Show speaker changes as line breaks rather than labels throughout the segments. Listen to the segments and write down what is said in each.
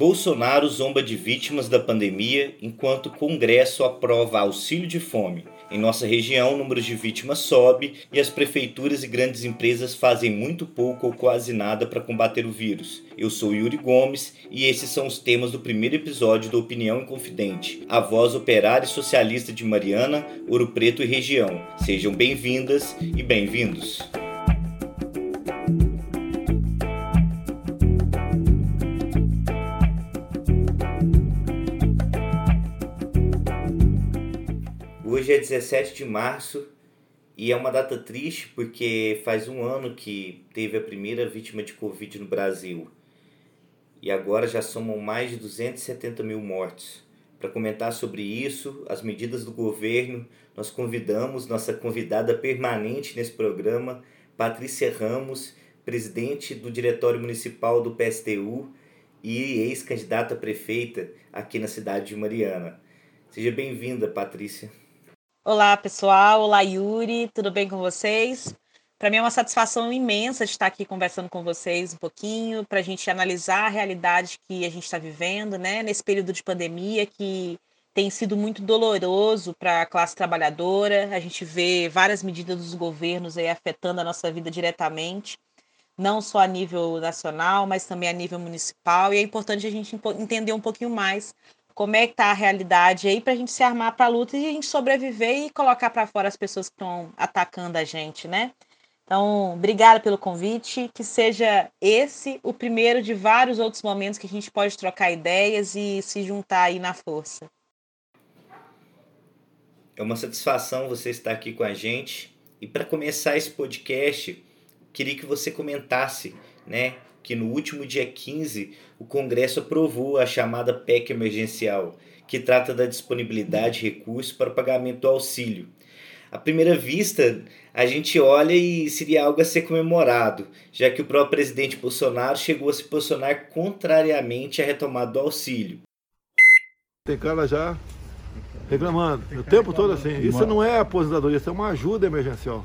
Bolsonaro zomba de vítimas da pandemia enquanto o Congresso aprova auxílio de fome. Em nossa região, o número de vítimas sobe e as prefeituras e grandes empresas fazem muito pouco ou quase nada para combater o vírus. Eu sou Yuri Gomes e esses são os temas do primeiro episódio do Opinião Inconfidente, a voz operária e socialista de Mariana, Ouro Preto e região. Sejam bem-vindas e bem-vindos. É 17 de março e é uma data triste porque faz um ano que teve a primeira vítima de Covid no Brasil e agora já somam mais de 270 mil mortos. Para comentar sobre isso, as medidas do governo, nós convidamos nossa convidada permanente nesse programa, Patrícia Ramos, presidente do Diretório Municipal do PSTU e ex-candidata prefeita aqui na cidade de Mariana. Seja bem-vinda, Patrícia.
Olá, pessoal. Olá, Yuri. Tudo bem com vocês? Para mim é uma satisfação imensa estar aqui conversando com vocês um pouquinho, para a gente analisar a realidade que a gente está vivendo, né? Nesse período de pandemia que tem sido muito doloroso para a classe trabalhadora. A gente vê várias medidas dos governos aí afetando a nossa vida diretamente, não só a nível nacional, mas também a nível municipal. E é importante a gente entender um pouquinho mais como é que tá a realidade aí para a gente se armar para a luta e a gente sobreviver e colocar para fora as pessoas que estão atacando a gente, né? Então, obrigada pelo convite, que seja esse o primeiro de vários outros momentos que a gente pode trocar ideias e se juntar aí na força.
É uma satisfação você estar aqui com a gente. E para começar esse podcast, queria que você comentasse, né, que no último dia 15 o Congresso aprovou a chamada PEC emergencial, que trata da disponibilidade de recursos para o pagamento do auxílio. À primeira vista, a gente olha e seria algo a ser comemorado, já que o próprio presidente Bolsonaro chegou a se posicionar contrariamente à retomada do auxílio.
Tem cara já reclamando o tempo todo assim. Isso não é aposentadoria, isso é uma ajuda emergencial.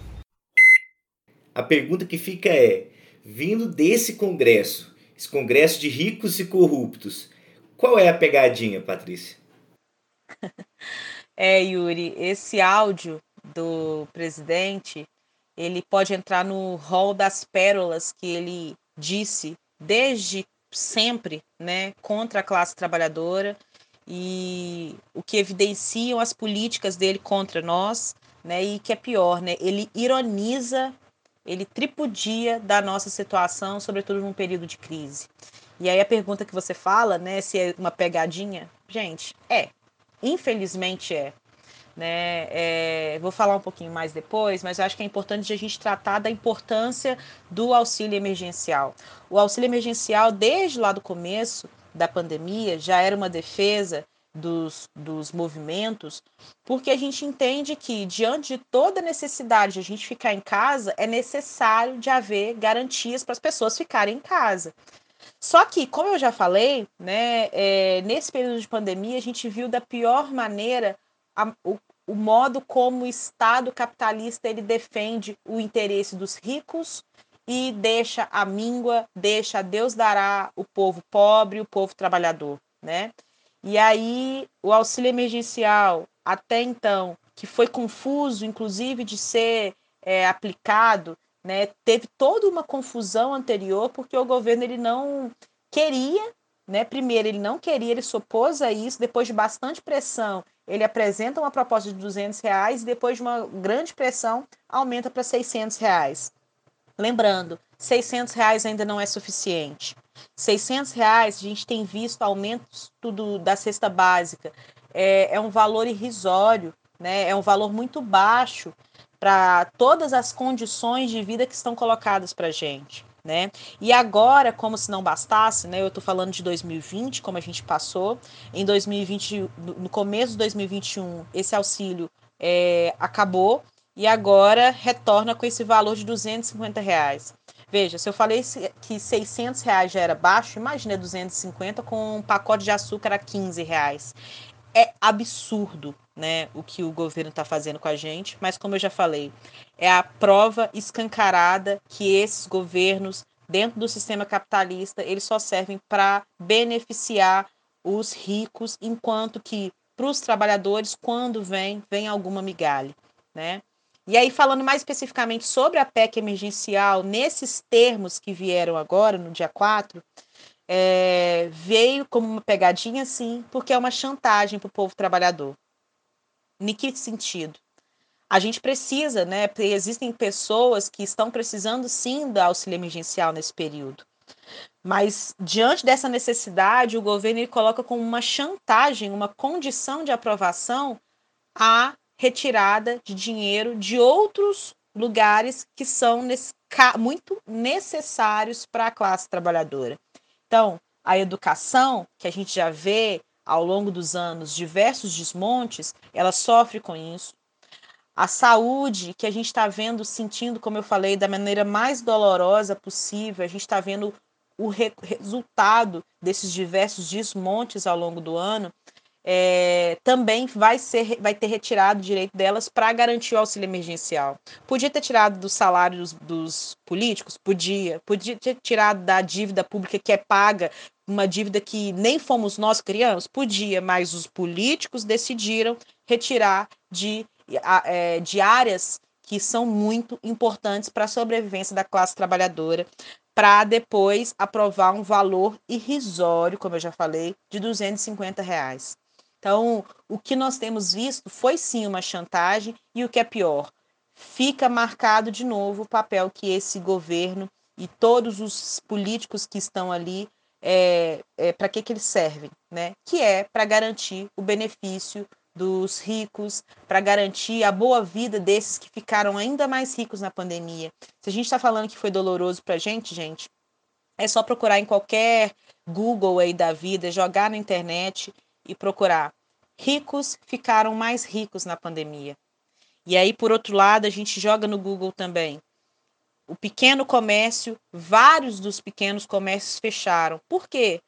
A pergunta que fica é: vindo desse Congresso, esse Congresso de ricos e corruptos, qual é a pegadinha, Patrícia?
É, Yuri, esse áudio do presidente, ele pode entrar no rol das pérolas que ele disse desde sempre, né, contra a classe trabalhadora e o que evidenciam as políticas dele contra nós, né, e que é pior, né, ele ironiza ele tripudia da nossa situação, sobretudo num período de crise. E aí a pergunta que você fala, né, se é uma pegadinha, gente, é. Infelizmente é. Né? É, vou falar um pouquinho mais depois, mas acho que é importante a gente tratar da importância do auxílio emergencial. O auxílio emergencial, desde lá do começo da pandemia, já era uma defesa dos, dos movimentos, porque a gente entende que, diante de toda necessidade de a gente ficar em casa, é necessário de haver garantias para as pessoas ficarem em casa. Só que, como eu já falei, né, é, nesse período de pandemia, a gente viu da pior maneira a, o, o modo como o Estado capitalista ele defende o interesse dos ricos e deixa a míngua, deixa Deus dará o povo pobre, o povo trabalhador, né? E aí, o auxílio emergencial, até então, que foi confuso, inclusive, de ser é, aplicado, né, teve toda uma confusão anterior, porque o governo ele não queria, né, primeiro, ele não queria, ele se opôs a isso, depois de bastante pressão, ele apresenta uma proposta de 200 reais, e depois de uma grande pressão, aumenta para 600 reais. Lembrando, 600 reais ainda não é suficiente. 600 reais, a gente tem visto aumentos tudo da cesta básica. É, é um valor irrisório, né? é um valor muito baixo para todas as condições de vida que estão colocadas para a gente. Né? E agora, como se não bastasse, né? Eu estou falando de 2020, como a gente passou. Em 2020, no começo de 2021, esse auxílio é, acabou e agora retorna com esse valor de 250 reais. Veja, se eu falei que 600 reais já era baixo, imagina 250 com um pacote de açúcar a 15 reais. É absurdo, né, o que o governo está fazendo com a gente, mas como eu já falei, é a prova escancarada que esses governos dentro do sistema capitalista, eles só servem para beneficiar os ricos, enquanto que para os trabalhadores, quando vem, vem alguma migalha, né? E aí, falando mais especificamente sobre a PEC emergencial, nesses termos que vieram agora, no dia 4, é, veio como uma pegadinha, sim, porque é uma chantagem para o povo trabalhador. Em que sentido? A gente precisa, né? Existem pessoas que estão precisando sim do auxílio emergencial nesse período. Mas diante dessa necessidade, o governo ele coloca como uma chantagem, uma condição de aprovação a retirada de dinheiro de outros lugares que são muito necessários para a classe trabalhadora. Então, a educação, que a gente já vê ao longo dos anos diversos desmontes, ela sofre com isso. A saúde, que a gente está vendo, sentindo, como eu falei, da maneira mais dolorosa possível, a gente está vendo o re resultado desses diversos desmontes ao longo do ano, é, também vai, ser, vai ter retirado o direito delas para garantir o auxílio emergencial. Podia ter tirado do salário dos, dos, políticos? Podia. Podia ter tirado da dívida pública que é paga, uma dívida que nem fomos nós criamos? Podia, mas os políticos decidiram retirar de, é, de áreas que são muito importantes para a sobrevivência da classe trabalhadora, para depois aprovar um valor irrisório, como eu já falei, de 250 reais. Então, o que nós temos visto foi sim uma chantagem, e o que é pior, fica marcado de novo o papel que esse governo e todos os políticos que estão ali, é, é para que, que eles servem, né? Que é para garantir o benefício dos ricos, para garantir a boa vida desses que ficaram ainda mais ricos na pandemia. Se a gente está falando que foi doloroso para a gente, gente, é só procurar em qualquer Google aí da vida, jogar na internet e procurar. Ricos ficaram mais ricos na pandemia. E aí, por outro lado, a gente joga no Google também. O pequeno comércio, vários dos pequenos comércios fecharam. Por quê?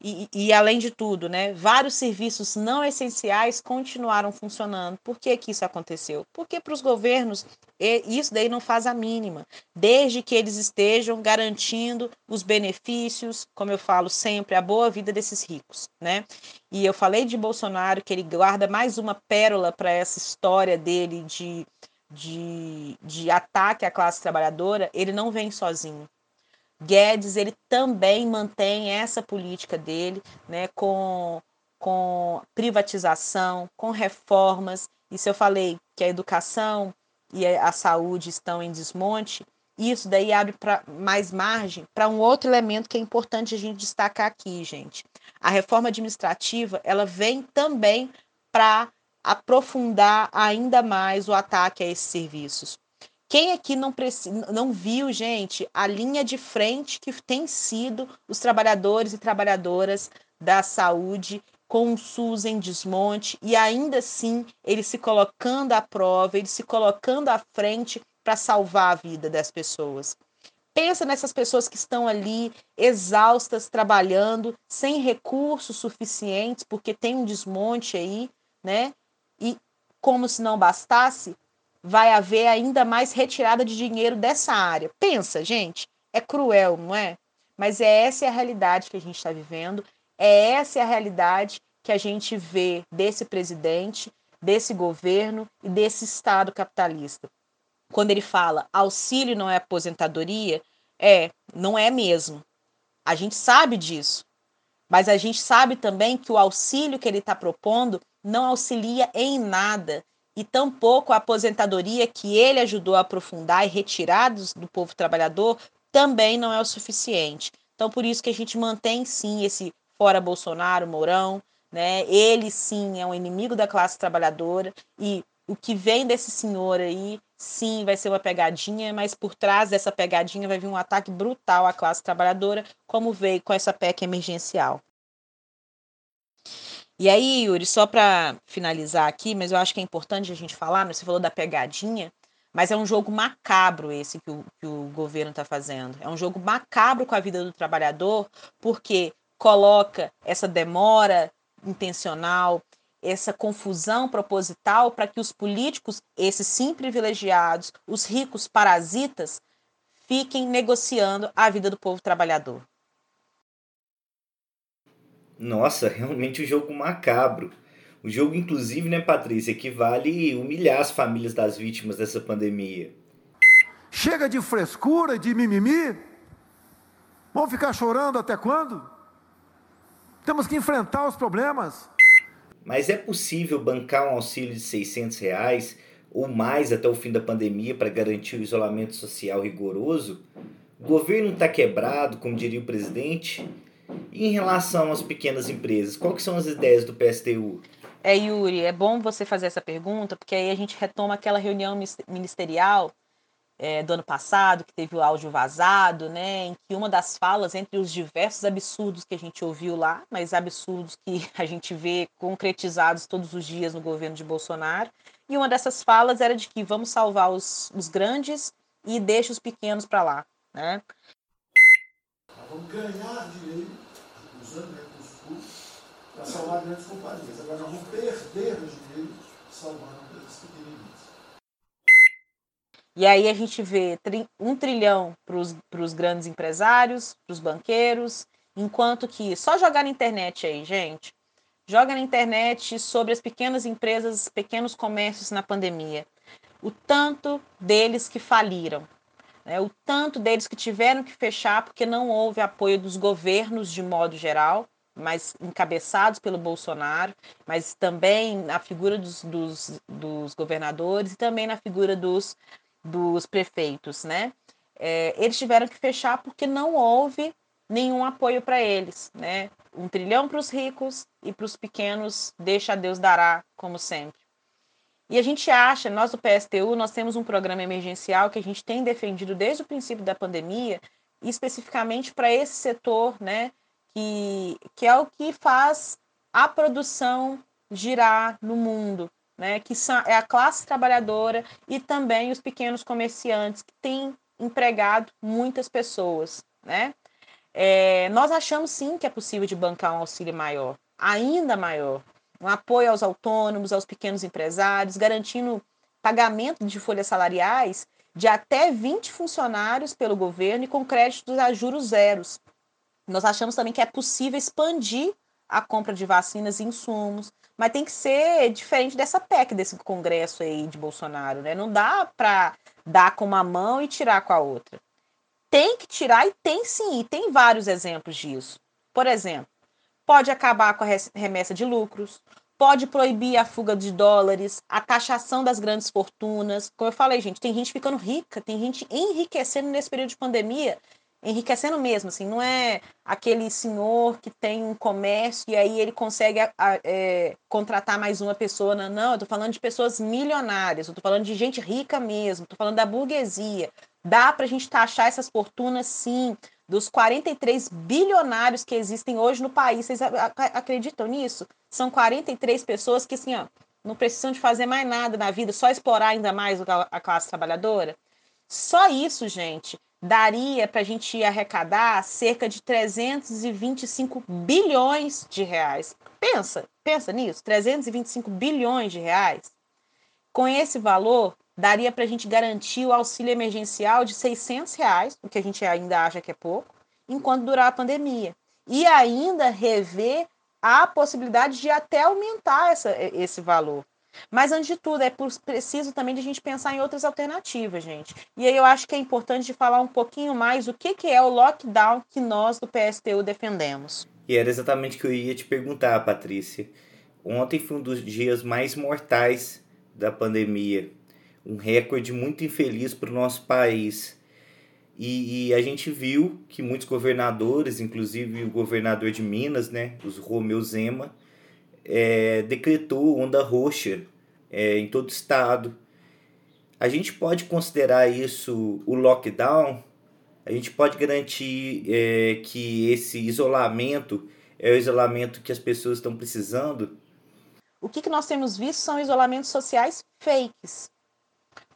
E, e, além de tudo, né, vários serviços não essenciais continuaram funcionando. Por que, que isso aconteceu? Porque para os governos isso daí não faz a mínima, desde que eles estejam garantindo os benefícios, como eu falo sempre, a boa vida desses ricos. Né? E eu falei de Bolsonaro que ele guarda mais uma pérola para essa história dele de, de, de ataque à classe trabalhadora, ele não vem sozinho. Guedes ele também mantém essa política dele, né, com, com privatização, com reformas. E se eu falei que a educação e a saúde estão em desmonte, isso daí abre pra, mais margem para um outro elemento que é importante a gente destacar aqui, gente. A reforma administrativa ela vem também para aprofundar ainda mais o ataque a esses serviços. Quem aqui não, não viu, gente, a linha de frente que tem sido os trabalhadores e trabalhadoras da saúde com o SUS em desmonte e ainda assim ele se colocando à prova, ele se colocando à frente para salvar a vida das pessoas. Pensa nessas pessoas que estão ali exaustas, trabalhando, sem recursos suficientes, porque tem um desmonte aí, né? E como se não bastasse, vai haver ainda mais retirada de dinheiro dessa área. Pensa, gente, é cruel, não é? Mas é essa é a realidade que a gente está vivendo, é essa é a realidade que a gente vê desse presidente, desse governo e desse Estado capitalista. Quando ele fala auxílio não é aposentadoria, é, não é mesmo. A gente sabe disso. Mas a gente sabe também que o auxílio que ele está propondo não auxilia em nada e tampouco a aposentadoria que ele ajudou a aprofundar e retirar do, povo trabalhador também não é o suficiente. Então, por isso que a gente mantém sim esse fora Bolsonaro, Mourão, né? Ele sim é um inimigo da classe trabalhadora e o que vem desse senhor aí, sim, vai ser uma pegadinha, mas por trás dessa pegadinha vai vir um ataque brutal à classe trabalhadora, como veio com essa PEC emergencial. E aí, Yuri, só para finalizar aqui, mas eu acho que é importante a gente falar, né? você falou da pegadinha, mas é um jogo macabro esse que o, que o governo está fazendo. É um jogo macabro com a vida do trabalhador, porque coloca essa demora intencional, essa confusão proposital para que os políticos, esses sim privilegiados, os ricos parasitas, fiquem negociando a vida do povo trabalhador.
Nossa, realmente um jogo macabro. O jogo, inclusive, né, Patrícia, equivale humilhar as famílias das vítimas dessa pandemia.
Chega de frescura, de mimimi. Vamos ficar chorando até quando? Temos que enfrentar os problemas.
Mas é possível bancar um auxílio de 600 reais ou mais até o fim da pandemia para garantir o isolamento social rigoroso? O governo está quebrado, como diria o presidente? E em relação às pequenas empresas, quais são as ideias do PSTU?
É, Yuri, é bom você fazer essa pergunta, porque aí a gente retoma aquela reunião ministerial é, do ano passado, que teve o áudio vazado, né, em que uma das falas, entre os diversos absurdos que a gente ouviu lá, mas absurdos que a gente vê concretizados todos os dias no governo de Bolsonaro, e uma dessas falas era de que vamos salvar os, os grandes e deixa os pequenos para lá. Né?
Vamos ganhar dinheiro usando recursos públicos para salvar grandes companhias. Agora nós vamos perder dinheiro salvando empresas pequenininhas.
E aí a gente vê um trilhão para os grandes empresários, para os banqueiros, enquanto que só jogar na internet aí, gente, joga na internet sobre as pequenas empresas, pequenos comércios na pandemia. O tanto deles que faliram, né? o tanto deles que tiveram que fechar porque não houve apoio dos governos de modo geral, mas encabeçados pelo Bolsonaro, mas também na figura dos, dos, dos governadores e também na figura dos dos prefeitos, né? É, eles tiveram que fechar porque não houve nenhum apoio para eles, né? Um trilhão para os ricos e para os pequenos, deixa Deus dará, como sempre. E a gente acha, nós do PSTU, nós temos um programa emergencial que a gente tem defendido desde o princípio da pandemia, especificamente para esse setor, né? Que, que é o que faz a produção girar no mundo, né, que são, é a classe trabalhadora e também os pequenos comerciantes que têm empregado muitas pessoas. Né? É, nós achamos sim que é possível de bancar um auxílio maior, ainda maior, um apoio aos autônomos, aos pequenos empresários, garantindo pagamento de folhas salariais de até 20 funcionários pelo governo e com créditos a juros zeros. Nós achamos também que é possível expandir a compra de vacinas e insumos, mas tem que ser diferente dessa PEC, desse congresso aí de Bolsonaro, né? Não dá para dar com uma mão e tirar com a outra. Tem que tirar e tem sim, e tem vários exemplos disso. Por exemplo, pode acabar com a remessa de lucros, pode proibir a fuga de dólares, a taxação das grandes fortunas. Como eu falei, gente, tem gente ficando rica, tem gente enriquecendo nesse período de pandemia enriquecendo mesmo, assim, não é aquele senhor que tem um comércio e aí ele consegue a, a, é, contratar mais uma pessoa, não, não, eu tô falando de pessoas milionárias, eu tô falando de gente rica mesmo, tô falando da burguesia, dá pra gente taxar essas fortunas sim, dos 43 bilionários que existem hoje no país, vocês acreditam nisso? São 43 pessoas que, assim, ó, não precisam de fazer mais nada na vida, só explorar ainda mais a classe trabalhadora. Só isso, gente, daria para a gente arrecadar cerca de 325 bilhões de reais. Pensa, pensa nisso, 325 bilhões de reais. Com esse valor, daria para a gente garantir o auxílio emergencial de 600 reais, o que a gente ainda acha que é pouco, enquanto durar a pandemia. E ainda rever a possibilidade de até aumentar essa, esse valor. Mas, antes de tudo, é preciso também de a gente pensar em outras alternativas, gente. E aí eu acho que é importante de falar um pouquinho mais o que, que é o lockdown que nós do PSTU defendemos.
E era exatamente o que eu ia te perguntar, Patrícia. Ontem foi um dos dias mais mortais da pandemia. Um recorde muito infeliz para o nosso país. E, e, a gente viu que muitos governadores, inclusive o governador de Minas, né, os Romeu Zema, é, decretou onda roxa é, em todo o estado. A gente pode considerar isso o lockdown? A gente pode garantir é, que esse isolamento é o isolamento que as pessoas estão precisando?
O que, que nós temos visto são isolamentos sociais fakes.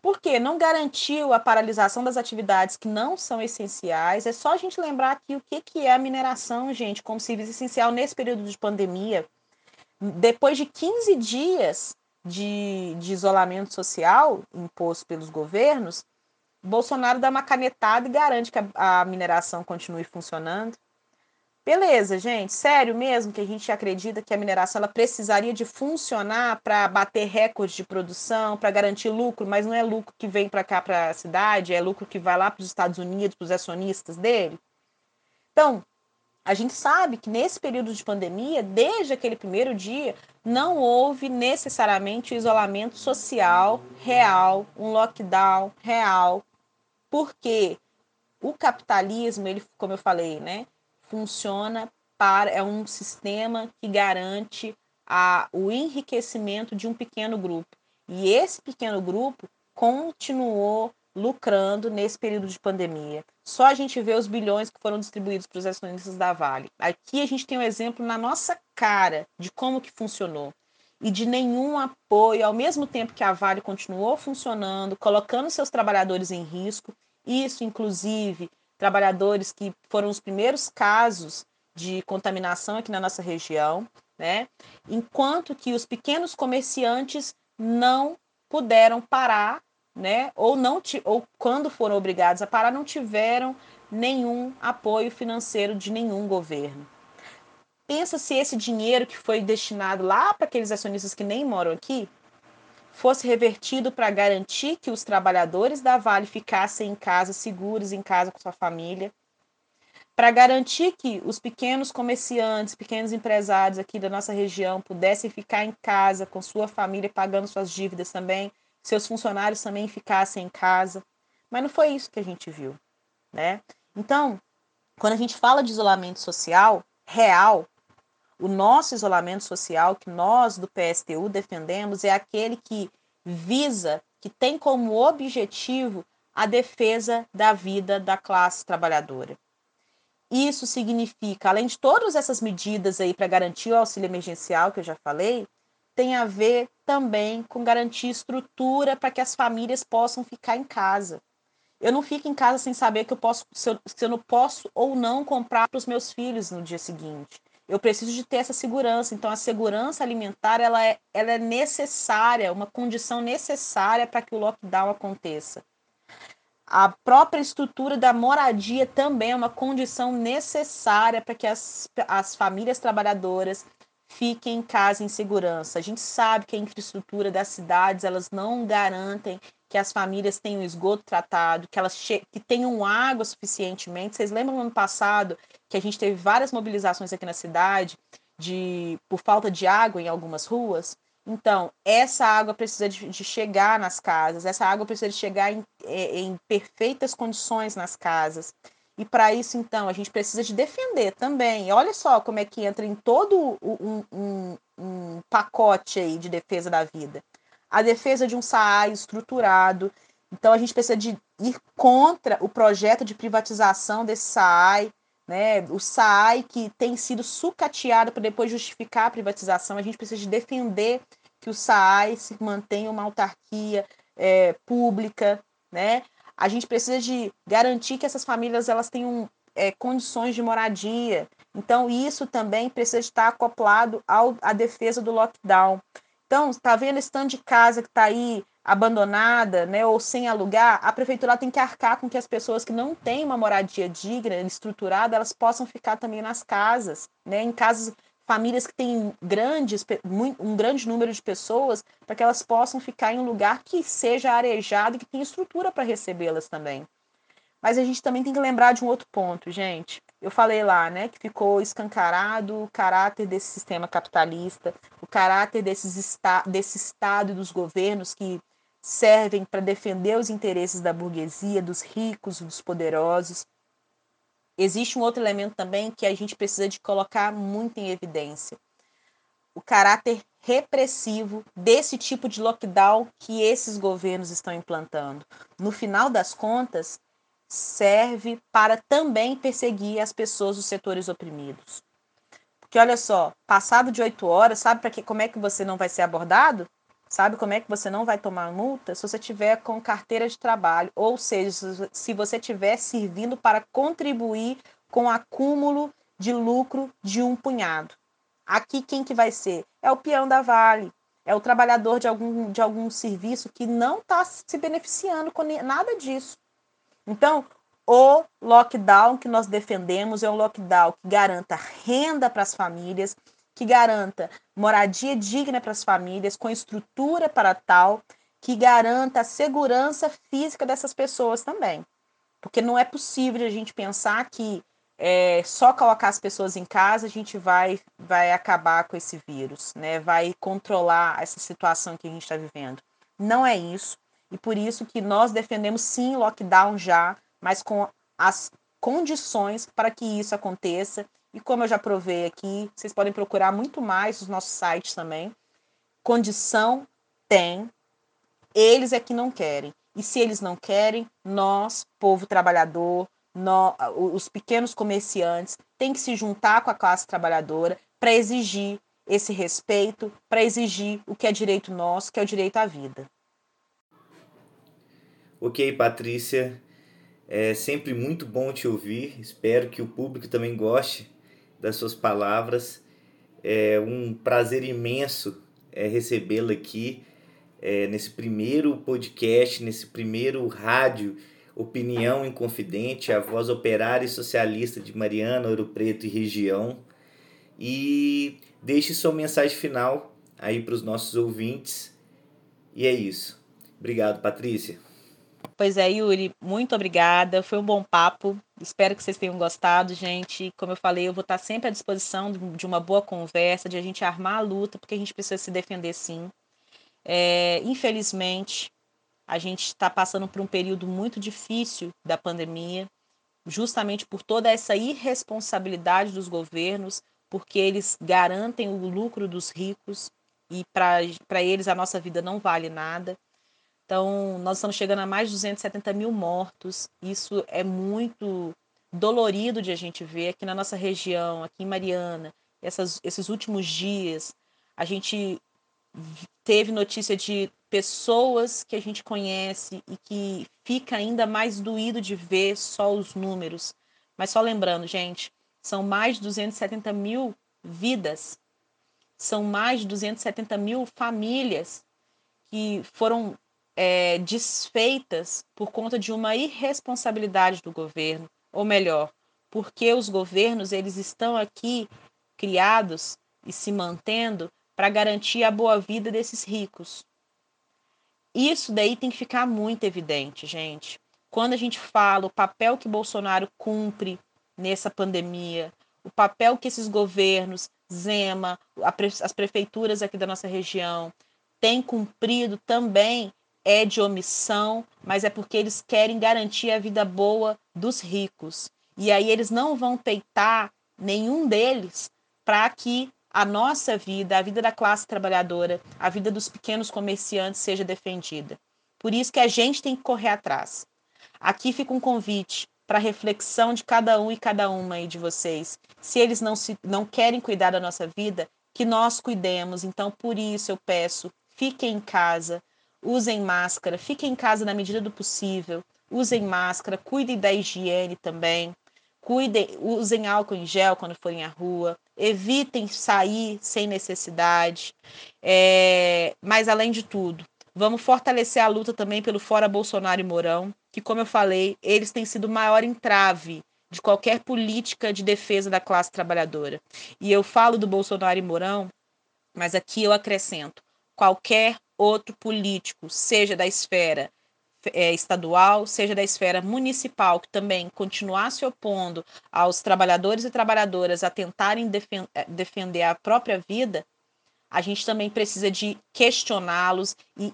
Por quê? Não garantiu a paralisação das atividades que não são essenciais. É só a gente lembrar aqui o que, que é a mineração, gente, como serviço essencial nesse período de pandemia. Depois de 15 dias de, de isolamento social imposto pelos governos, Bolsonaro dá uma canetada e garante que a, a mineração continue funcionando. Beleza, gente, sério mesmo que a gente acredita que a mineração ela precisaria de funcionar para bater recordes de produção, para garantir lucro, mas não é lucro que vem para cá para a cidade, é lucro que vai lá para os Estados Unidos, para os acionistas dele. Então, a gente sabe que nesse período de pandemia, desde aquele primeiro dia, não houve necessariamente isolamento social real, um lockdown real, porque o capitalismo, ele, como eu falei, né, funciona para é um sistema que garante a, o enriquecimento de um pequeno grupo. E esse pequeno grupo continuou lucrando nesse período de pandemia. Só a gente vê os bilhões que foram distribuídos para os acionistas da Vale. Aqui a gente tem um exemplo na nossa cara de como que funcionou e de nenhum apoio, ao mesmo tempo que a Vale continuou funcionando, colocando seus trabalhadores em risco. Isso, inclusive, trabalhadores que foram os primeiros casos de contaminação aqui na nossa região, né? Enquanto que os pequenos comerciantes não puderam parar, né? Ou não ou quando foram obrigados a parar não tiveram nenhum apoio financeiro de nenhum governo. Pensa se esse dinheiro que foi destinado lá para aqueles acionistas que nem moram aqui fosse revertido para garantir que os trabalhadores da Vale ficassem em casa, seguros em casa com sua família, para garantir que os pequenos comerciantes, pequenos empresários aqui da nossa região pudessem ficar em casa com sua família, pagando suas dívidas também, seus funcionários também ficassem em casa. Mas não foi isso que a gente viu, né? Então, quando a gente fala de isolamento social real, o nosso isolamento social, que nós do PSTU defendemos, é aquele que visa, que tem como objetivo a defesa da vida da classe trabalhadora. Isso significa, além de todas essas medidas aí para garantir o auxílio emergencial que eu já falei, tem a ver também com garantir estrutura para que as famílias possam ficar em casa. Eu não fico em casa sem saber que eu posso, se eu, se eu não posso ou não comprar para os meus filhos no dia seguinte eu preciso de ter essa segurança. Então, a segurança alimentar ela é, ela é necessária, uma condição necessária para que o lockdown aconteça. A própria estrutura da moradia também é uma condição necessária para que as, as famílias trabalhadoras fiquem em casa em segurança. A gente sabe que a infraestrutura das cidades elas não garantem que as famílias tenham esgoto tratado, que elas que tenham água suficientemente. Vocês lembram no ano passado que a gente teve várias mobilizações aqui na cidade de por falta de água em algumas ruas? Então, essa água precisa de, de chegar nas casas, essa água precisa de chegar em, é, em perfeitas condições nas casas. E para isso, então, a gente precisa de defender também. E olha só como é que entra em todo um, um, um pacote aí de defesa da vida a defesa de um SAAI estruturado. Então, a gente precisa de ir contra o projeto de privatização desse SAAI, né? o SAAI que tem sido sucateado para depois justificar a privatização. A gente precisa de defender que o SAAI se mantenha uma autarquia é, pública. Né? A gente precisa de garantir que essas famílias elas tenham é, condições de moradia. Então, isso também precisa estar acoplado ao, à defesa do lockdown. Então, está vendo esse tanto de casa que está aí abandonada, né, ou sem alugar, a prefeitura tem que arcar com que as pessoas que não têm uma moradia digna, estruturada, elas possam ficar também nas casas, né, em casas, famílias que têm grandes, um grande número de pessoas, para que elas possam ficar em um lugar que seja arejado e que tenha estrutura para recebê-las também. Mas a gente também tem que lembrar de um outro ponto, gente. Eu falei lá, né, que ficou escancarado o caráter desse sistema capitalista, caráter desses esta desse Estado e dos governos que servem para defender os interesses da burguesia, dos ricos, dos poderosos. Existe um outro elemento também que a gente precisa de colocar muito em evidência. O caráter repressivo desse tipo de lockdown que esses governos estão implantando. No final das contas, serve para também perseguir as pessoas dos setores oprimidos. Porque olha só, passado de oito horas, sabe para que como é que você não vai ser abordado? Sabe como é que você não vai tomar multa? Se você tiver com carteira de trabalho, ou seja, se você estiver servindo para contribuir com acúmulo de lucro de um punhado. Aqui quem que vai ser? É o peão da Vale, é o trabalhador de algum, de algum serviço que não está se beneficiando com nada disso Então, o lockdown que nós defendemos é um lockdown que garanta renda para as famílias, que garanta moradia digna para as famílias, com estrutura para tal, que garanta a segurança física dessas pessoas também. Porque não é possível a gente pensar que é, só colocar as pessoas em casa a gente vai, vai acabar com esse vírus, né? vai controlar essa situação que a gente está vivendo. Não é isso. E por isso que nós defendemos sim lockdown já, mas com as condições para que isso aconteça. E como eu já provei aqui, vocês podem procurar muito mais nos nossos sites também. Condição tem, eles é que não querem. E se eles não querem, nós, povo trabalhador, nós, os pequenos comerciantes, tem que se juntar com a classe trabalhadora para exigir esse respeito, para exigir o que é direito nosso, que é o direito à vida.
Ok, Patrícia. É sempre muito bom te ouvir. Espero que o público também goste das suas palavras. É um prazer imenso é, recebê-la aqui é, nesse primeiro podcast, nesse primeiro rádio Opinião Inconfidente, a voz operária e socialista de Mariana, Ouro Preto e região. E deixe sua mensagem final aí para os nossos ouvintes. E é isso. Obrigado, Patrícia.
Pois é, Yuri, muito obrigada. Foi um bom papo. Espero que vocês tenham gostado, gente. Como eu falei, eu vou estar sempre à disposição de uma boa conversa, de a gente armar a luta, porque a gente precisa se defender sim. É, infelizmente, a gente está passando por um período muito difícil da pandemia, justamente por toda essa irresponsabilidade dos governos, porque eles garantem o lucro dos ricos e para eles a nossa vida não vale nada. Então, nós estamos chegando a mais de 270 mil mortos. Isso é muito dolorido de a gente ver aqui na nossa região, aqui em Mariana. Essas, esses últimos dias, a gente teve notícia de pessoas que a gente conhece e que fica ainda mais doído de ver só os números. Mas só lembrando, gente, são mais de 270 mil vidas, são mais de 270 mil famílias que foram é, desfeitas por conta de uma irresponsabilidade do governo, ou melhor, porque os governos eles estão aqui criados e se mantendo para garantir a boa vida desses ricos. Isso daí tem que ficar muito evidente, gente. Quando a gente fala o papel que Bolsonaro cumpre nessa pandemia, o papel que esses governos, Zema, as prefeituras aqui da nossa região, têm cumprido também é de omissão, mas é porque eles querem garantir a vida boa dos ricos. E aí eles não vão peitar nenhum deles para que a nossa vida, a vida da classe trabalhadora, a vida dos pequenos comerciantes seja defendida. Por isso que a gente tem que correr atrás. Aqui fica um convite para reflexão de cada um e cada uma aí de vocês. Se eles não, se, não querem cuidar da nossa vida, que nós cuidemos. Então, por isso eu peço, fiquem em casa, usem máscara, fiquem em casa na medida do possível, usem máscara, cuidem da higiene também, cuidem, usem álcool em gel quando forem à rua, evitem sair sem necessidade. É, mas além de tudo, vamos fortalecer a luta também pelo Fora Bolsonaro e Mourão, que, como eu falei, eles têm sido o maior entrave de qualquer política de defesa da classe trabalhadora. E eu falo do Bolsonaro e Mourão, mas aqui eu acrescento qualquer outro político, seja da esfera é, estadual, seja da esfera municipal, que também continuar se opondo aos trabalhadores e trabalhadoras a tentarem defen é, defender a própria vida, a gente também precisa de questioná-los e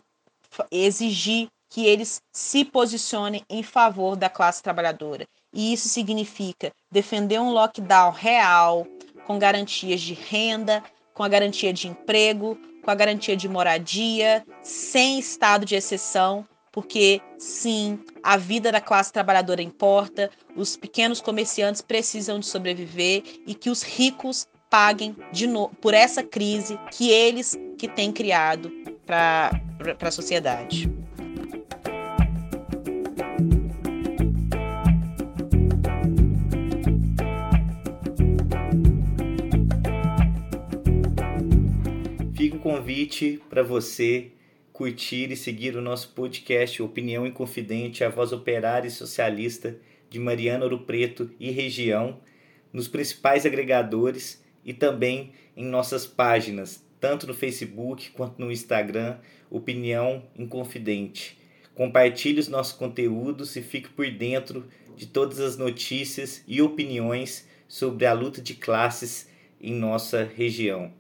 exigir que eles se posicionem em favor da classe trabalhadora. E isso significa defender um lockdown real, com garantias de renda, com a garantia de emprego, com a garantia de moradia, sem estado de exceção, porque sim, a vida da classe trabalhadora importa, os pequenos comerciantes precisam de sobreviver e que os ricos paguem por essa crise que eles que têm criado para a sociedade.
Convite para você curtir e seguir o nosso podcast Opinião Inconfidente, a voz operária e socialista de Mariana Ouro Preto e região, nos principais agregadores e também em nossas páginas, tanto no Facebook quanto no Instagram, Opinião Inconfidente. Compartilhe os nossos conteúdos e fique por dentro de todas as notícias e opiniões sobre a luta de classes em nossa região.